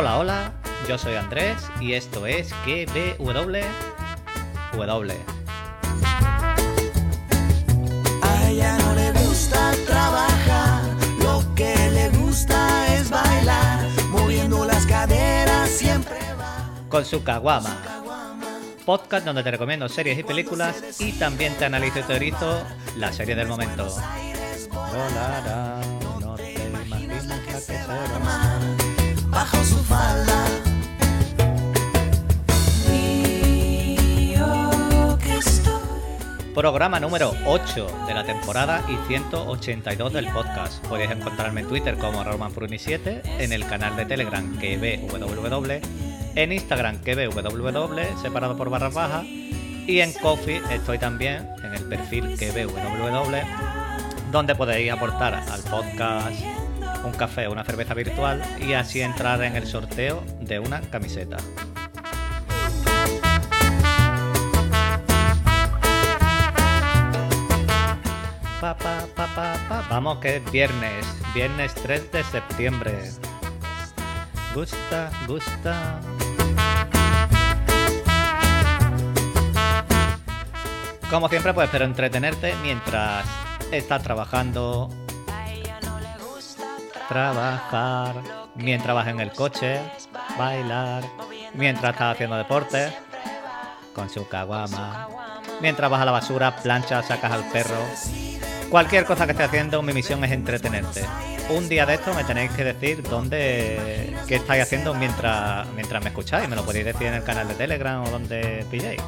Hola, hola, yo soy Andrés y esto es KBW. W. A ella no le gusta trabajar, lo que le gusta es bailar, moviendo las caderas siempre va. Con su caguama. Podcast donde te recomiendo series y películas y también te analizo y teorizo la serie del momento. Volará, no te imaginas la que será. Bajo su falda. Que Programa número 8 de la temporada y 182 del podcast. Podéis encontrarme en Twitter como romanfruni7, en el canal de Telegram KBWW, en Instagram KBWW, separado por barras bajas, y en Coffee estoy también en el perfil KBWW, donde podéis aportar al podcast un café o una cerveza virtual y así entrar en el sorteo de una camiseta. Pa, pa, pa. Vamos que es viernes, viernes 3 de septiembre. Gusta, gusta. Como siempre, pues espero entretenerte mientras estás trabajando, trabajar, mientras vas en el coche, bailar, mientras estás haciendo deporte, con su caguama, mientras vas a la basura, planchas, sacas al perro. Cualquier cosa que esté haciendo, mi misión es entretenerte. Un día de esto me tenéis que decir dónde, qué estáis haciendo mientras, mientras me escucháis. Me lo podéis decir en el canal de Telegram o donde pilléis.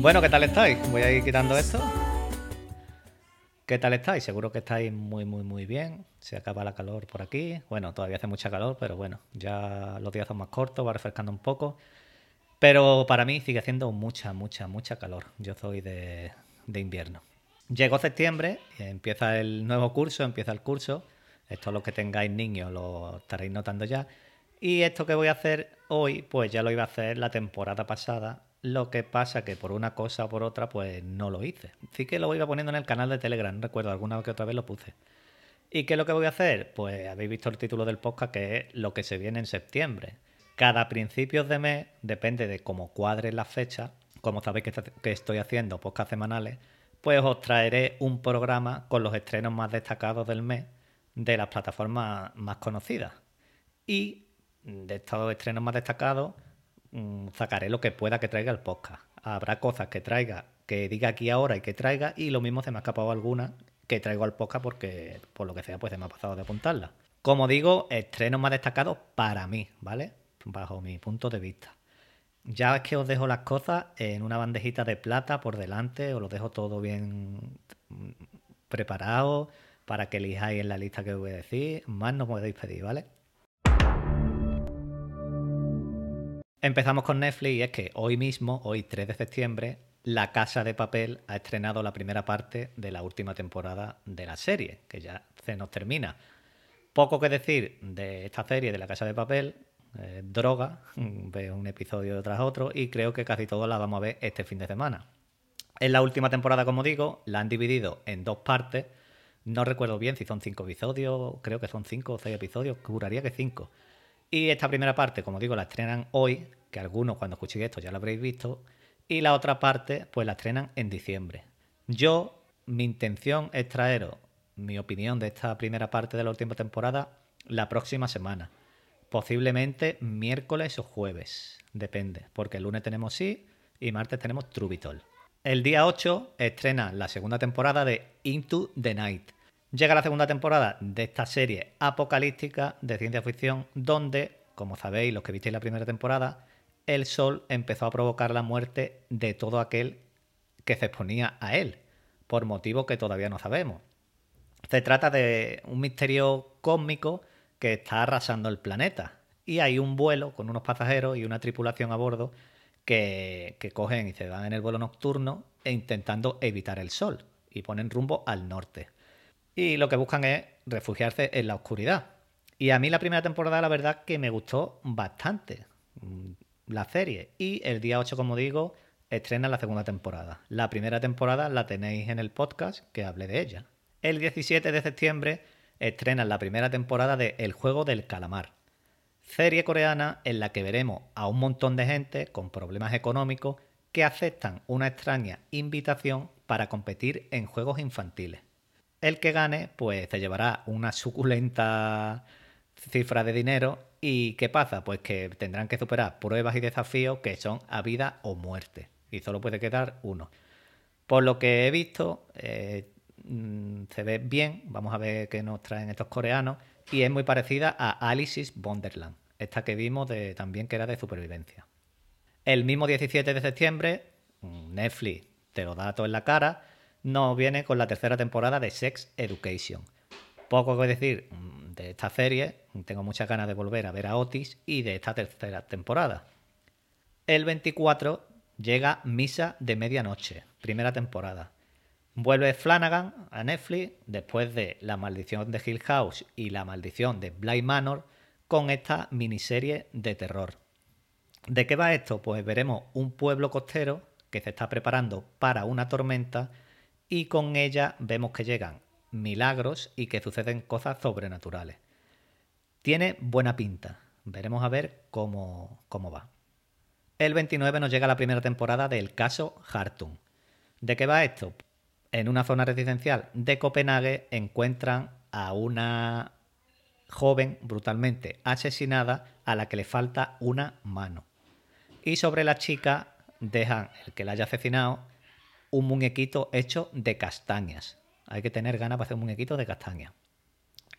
Bueno, ¿qué tal estáis? Voy a ir quitando esto. ¿Qué tal estáis? Seguro que estáis muy, muy, muy bien. Se acaba la calor por aquí. Bueno, todavía hace mucha calor, pero bueno, ya los días son más cortos, va refrescando un poco. Pero para mí sigue haciendo mucha, mucha, mucha calor. Yo soy de, de invierno. Llegó septiembre, empieza el nuevo curso, empieza el curso. Esto los que tengáis niños lo estaréis notando ya. Y esto que voy a hacer hoy, pues ya lo iba a hacer la temporada pasada. Lo que pasa que por una cosa o por otra, pues no lo hice. Sí que lo iba poniendo en el canal de Telegram, recuerdo, alguna que otra vez lo puse. ¿Y qué es lo que voy a hacer? Pues habéis visto el título del podcast, que es lo que se viene en septiembre. Cada principios de mes, depende de cómo cuadre la fecha, como sabéis que, que estoy haciendo podcast semanales, pues os traeré un programa con los estrenos más destacados del mes de las plataformas más conocidas. Y de estos estrenos más destacados, sacaré lo que pueda que traiga el podcast. Habrá cosas que traiga, que diga aquí ahora y que traiga, y lo mismo se me ha escapado alguna que traigo al podcast porque, por lo que sea, pues se me ha pasado de apuntarla. Como digo, estrenos más destacados para mí, ¿vale? Bajo mi punto de vista. Ya es que os dejo las cosas en una bandejita de plata por delante, os lo dejo todo bien mm, preparado para que elijáis en la lista que os voy a decir. Más no podéis pedir, ¿vale? Empezamos con Netflix y es que hoy mismo, hoy 3 de septiembre, La Casa de Papel ha estrenado la primera parte de la última temporada de la serie, que ya se nos termina. Poco que decir de esta serie de La Casa de Papel, eh, droga, veo un episodio tras otro y creo que casi todos la vamos a ver este fin de semana. En la última temporada, como digo, la han dividido en dos partes. No recuerdo bien si son cinco episodios, creo que son cinco o seis episodios, juraría que cinco. Y esta primera parte, como digo, la estrenan hoy, que algunos cuando escuchéis esto ya lo habréis visto, y la otra parte, pues la estrenan en diciembre. Yo, mi intención es traeros mi opinión de esta primera parte de la última temporada la próxima semana. Posiblemente miércoles o jueves, depende, porque el lunes tenemos sí y martes tenemos Trubitol. El día 8 estrena la segunda temporada de Into the Night. Llega la segunda temporada de esta serie apocalíptica de ciencia ficción donde, como sabéis los que visteis la primera temporada, el sol empezó a provocar la muerte de todo aquel que se exponía a él, por motivos que todavía no sabemos. Se trata de un misterio cósmico que está arrasando el planeta. Y hay un vuelo con unos pasajeros y una tripulación a bordo que, que cogen y se van en el vuelo nocturno e intentando evitar el sol y ponen rumbo al norte. Y lo que buscan es refugiarse en la oscuridad. Y a mí la primera temporada, la verdad, que me gustó bastante mm, la serie. Y el día 8, como digo, estrena la segunda temporada. La primera temporada la tenéis en el podcast que hablé de ella. El 17 de septiembre estrenan la primera temporada de El juego del calamar. serie coreana en la que veremos a un montón de gente con problemas económicos que aceptan una extraña invitación para competir en juegos infantiles. El que gane, pues se llevará una suculenta cifra de dinero. ¿Y qué pasa? Pues que tendrán que superar pruebas y desafíos que son a vida o muerte. Y solo puede quedar uno. Por lo que he visto, eh, mm, se ve bien. Vamos a ver qué nos traen estos coreanos. Y es muy parecida a Alice's Wonderland. Esta que vimos de, también que era de supervivencia. El mismo 17 de septiembre, mm, Netflix te lo da todo en la cara, nos viene con la tercera temporada de Sex Education. Poco que decir mm, de esta serie, tengo muchas ganas de volver a ver a Otis y de esta tercera temporada. El 24 llega Misa de Medianoche, primera temporada. Vuelve Flanagan a Netflix después de La maldición de Hill House y La maldición de Bly Manor con esta miniserie de terror. ¿De qué va esto? Pues veremos un pueblo costero que se está preparando para una tormenta y con ella vemos que llegan milagros y que suceden cosas sobrenaturales. Tiene buena pinta. Veremos a ver cómo, cómo va. El 29 nos llega la primera temporada del caso Hartung. ¿De qué va esto? En una zona residencial de Copenhague encuentran a una joven brutalmente asesinada a la que le falta una mano. Y sobre la chica dejan el que la haya asesinado un muñequito hecho de castañas. Hay que tener ganas para hacer un muñequito de castañas.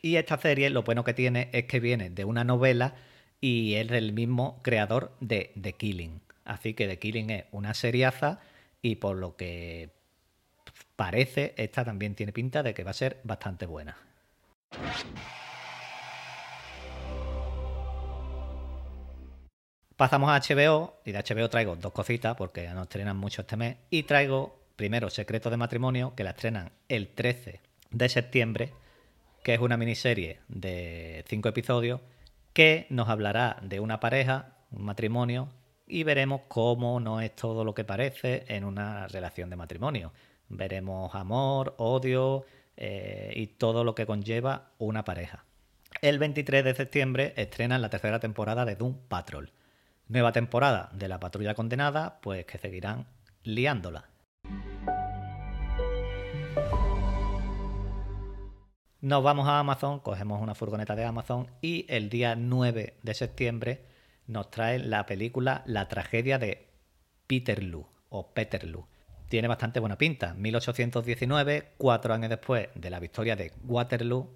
Y esta serie lo bueno que tiene es que viene de una novela y es del mismo creador de The Killing. Así que The Killing es una seriaza y por lo que parece, esta también tiene pinta de que va a ser bastante buena. Pasamos a HBO y de HBO traigo dos cositas porque no estrenan mucho este mes y traigo primero Secreto de Matrimonio que la estrenan el 13 de septiembre que es una miniserie de cinco episodios que nos hablará de una pareja, un matrimonio y veremos cómo no es todo lo que parece en una relación de matrimonio. Veremos amor, odio eh, y todo lo que conlleva una pareja. El 23 de septiembre estrenan la tercera temporada de Doom Patrol nueva temporada de la patrulla condenada, pues que seguirán liándola. Nos vamos a Amazon, cogemos una furgoneta de Amazon y el día 9 de septiembre nos trae la película La tragedia de Peterloo o Peterloo. Tiene bastante buena pinta. 1819, cuatro años después de la victoria de Waterloo,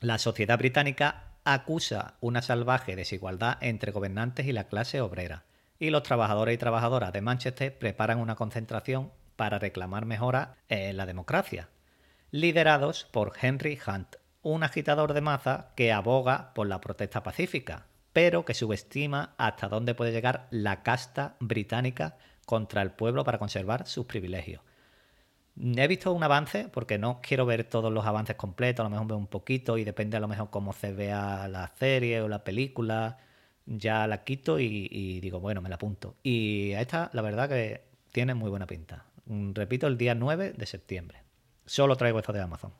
la sociedad británica acusa una salvaje desigualdad entre gobernantes y la clase obrera, y los trabajadores y trabajadoras de Manchester preparan una concentración para reclamar mejora en la democracia, liderados por Henry Hunt, un agitador de masa que aboga por la protesta pacífica, pero que subestima hasta dónde puede llegar la casta británica contra el pueblo para conservar sus privilegios. He visto un avance, porque no quiero ver todos los avances completos, a lo mejor veo un poquito y depende a lo mejor cómo se vea la serie o la película, ya la quito y, digo, bueno, me la apunto. Y esta, la verdad que tiene muy buena pinta. Mm, repito, el día 9 de septiembre. Solo traigo esto de Amazon.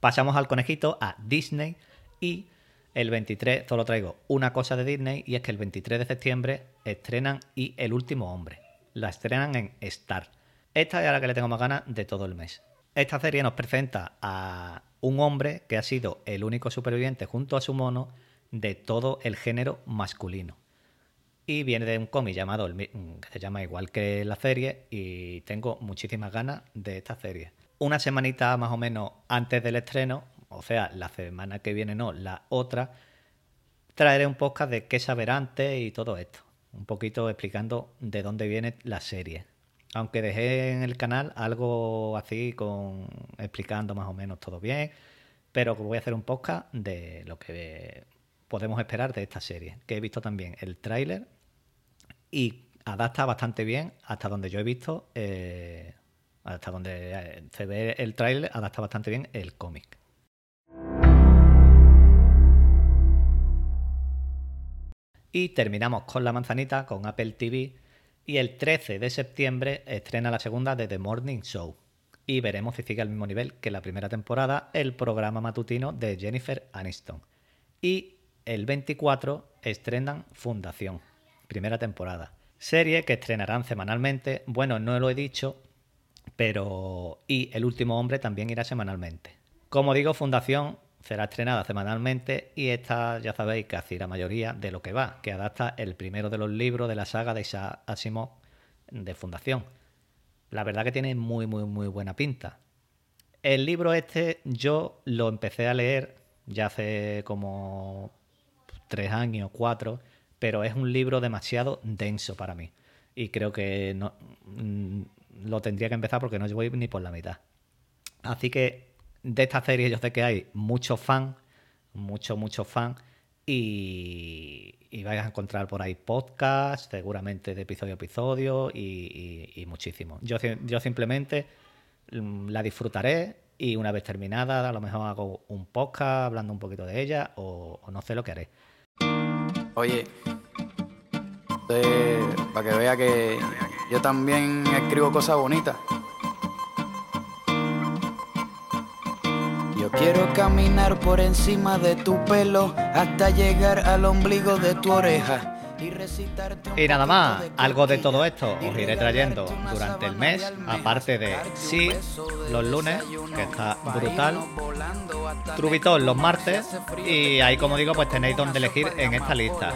Pasamos al conejito, a Disney, y el 23 solo traigo una cosa de Disney, y es que el 23 de septiembre estrenan Y el último hombre la estrenan en Star. Esta es la que le tengo más ganas de todo el mes. Esta serie nos presenta a un hombre que ha sido el único superviviente junto a su mono de todo el género masculino. Y viene de un cómic llamado, que se llama igual que la serie, y tengo muchísimas ganas de esta serie. Una semanita más o menos antes del estreno, o sea, la semana que viene no, la otra, traeré un podcast de qué saber antes y todo esto un poquito explicando de dónde viene la serie. Aunque dejé en el canal algo así con explicando más o menos todo bien, pero voy a hacer un podcast de lo que podemos esperar de esta serie, que he visto también el tráiler y adapta bastante bien hasta donde yo he visto, eh, hasta donde eh, se ve el tráiler, adapta bastante bien el cómic. Y terminamos con la manzanita, con Apple TV. Y el 13 de septiembre estrena la segunda de The Morning Show. y veremos si sigue al mismo nivel que la primera temporada el programa matutino de Jennifer Aniston. Y el 24 estrenan Fundación, primera temporada. Serie que estrenarán semanalmente. Bueno, no lo he dicho, pero... Y El último hombre también irá semanalmente. Como digo, Fundación será estrenada semanalmente y esta ya sabéis casi la mayoría de lo que va, que adapta el primero de los libros de la saga de Isaac Asimov de Fundación. La verdad que tiene muy, muy, muy buena pinta. El libro este yo lo empecé a leer ya hace como tres años, cuatro, pero es un libro demasiado denso para mí. Y creo que no, mm, lo tendría que empezar porque no voy ni por la mitad. Así que de esta serie yo sé que hay muchos fans, muchos, muchos fans, y, vais a encontrar por ahí podcasts, seguramente de episodio a episodio, y, muchísimo. Yo, yo simplemente mm, la disfrutaré y una vez terminada a lo mejor hago un podcast hablando un poquito de ella o, no sé lo que haré. Oye, para que vea que yo también escribo cosas bonitas. Quiero caminar por encima de tu pelo hasta llegar al ombligo de tu oreja. Y nada más, algo de todo esto os iré trayendo durante el mes, aparte de sí, los lunes, que está brutal, Trubitón los martes, y ahí como digo, pues tenéis donde elegir en esta lista.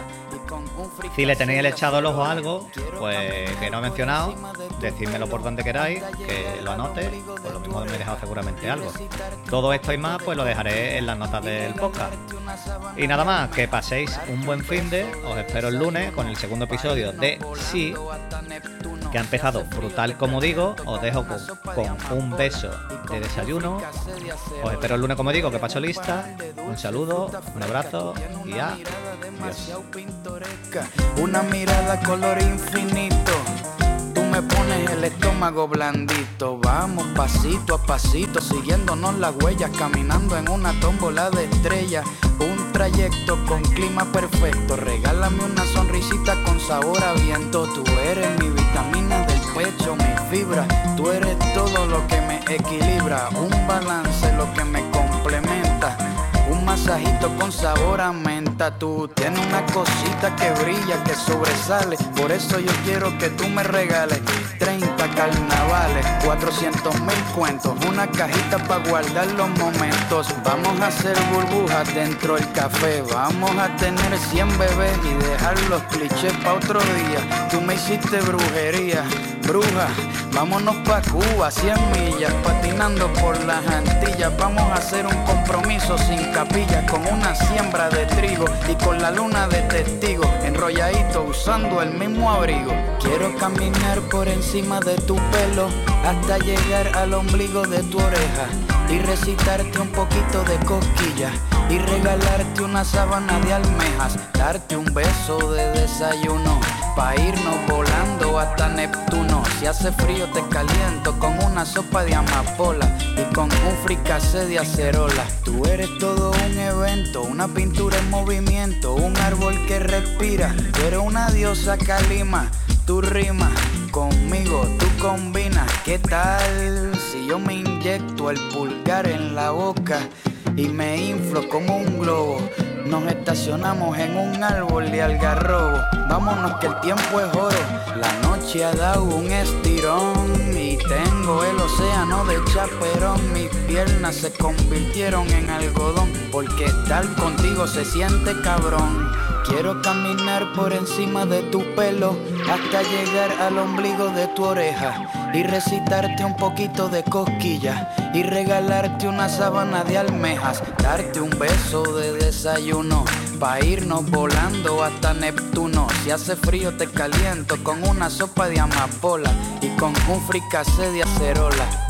Si le tenéis el echado el ojo a algo, pues que no he mencionado, decídmelo por donde queráis, que lo anote, por lo mismo me he dejado seguramente algo. Todo esto y más, pues lo dejaré en las notas del podcast. Y nada más, que paséis un buen fin de, os espero el lunes con el segundo episodio de Sí, que ha empezado brutal como digo, os dejo con, un beso de desayuno, os espero el lunes como digo, que paso lista, un saludo, un abrazo y adiós. Una mirada color infinito me pones el estómago blandito. Vamos pasito a pasito, siguiéndonos las huellas, caminando en una tómbola de estrellas. Un trayecto con clima perfecto. Regálame una sonrisita con sabor a viento. Tú eres mi vitamina del pecho, mi fibra. Tú eres todo lo que me equilibra. Un balance, lo que me complementa un masajito con sabor a menta. Tú tienes una cosita que brilla, que sobresale. Por eso yo quiero que tú me regales 30 carnavales, 400 mil cuentos. Una cajita para guardar los momentos. Vamos a hacer burbujas dentro del café. Vamos a tener 100 bebés y dejar los clichés para otro día. Tú me hiciste brujería, bruja. Vámonos pa' Cuba, 100 millas, patinando por las Antillas. Vamos a hacer un compromiso sin capilla, con una siembra de trigo y con la luna de testigo, enrolladito usando el mismo abrigo. Quiero caminar por encima de tu pelo hasta llegar al ombligo de tu oreja y recitarte un poquito de cosquillas y regalarte una sábana de almejas, darte un beso de desayuno, pa' irnos volando hasta Neptuno. Si hace frío te caliento con una sopa de amapola y con un fricase de acerola. Tú eres todo un evento, una pintura en movimiento, un árbol que respira. Tú una diosa calima, tu rima conmigo, tú combinas. ¿Qué tal si yo me inyecto el pulgar en la boca? y me inflo como un globo. Nos estacionamos en un árbol de algarrobo. Vámonos que el tiempo es oro. La noche ha dado un estirón y tengo el océano de chaperón. Mis piernas se convirtieron en algodón porque estar contigo se siente cabrón. Quiero caminar por encima de tu pelo hasta llegar al ombligo de tu oreja y recitarte un poquito de cosquillas y regalarte una sábana de almejas, darte un beso de desayuno pa irnos volando hasta Neptuno. Si hace frío te caliento con una sopa de amapola y con un fricase de acerola.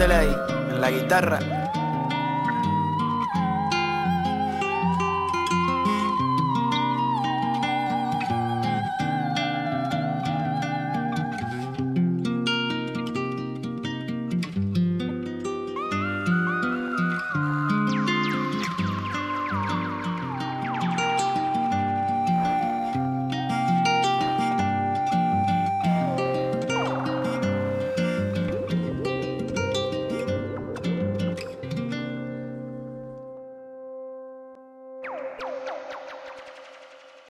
En la guitarra.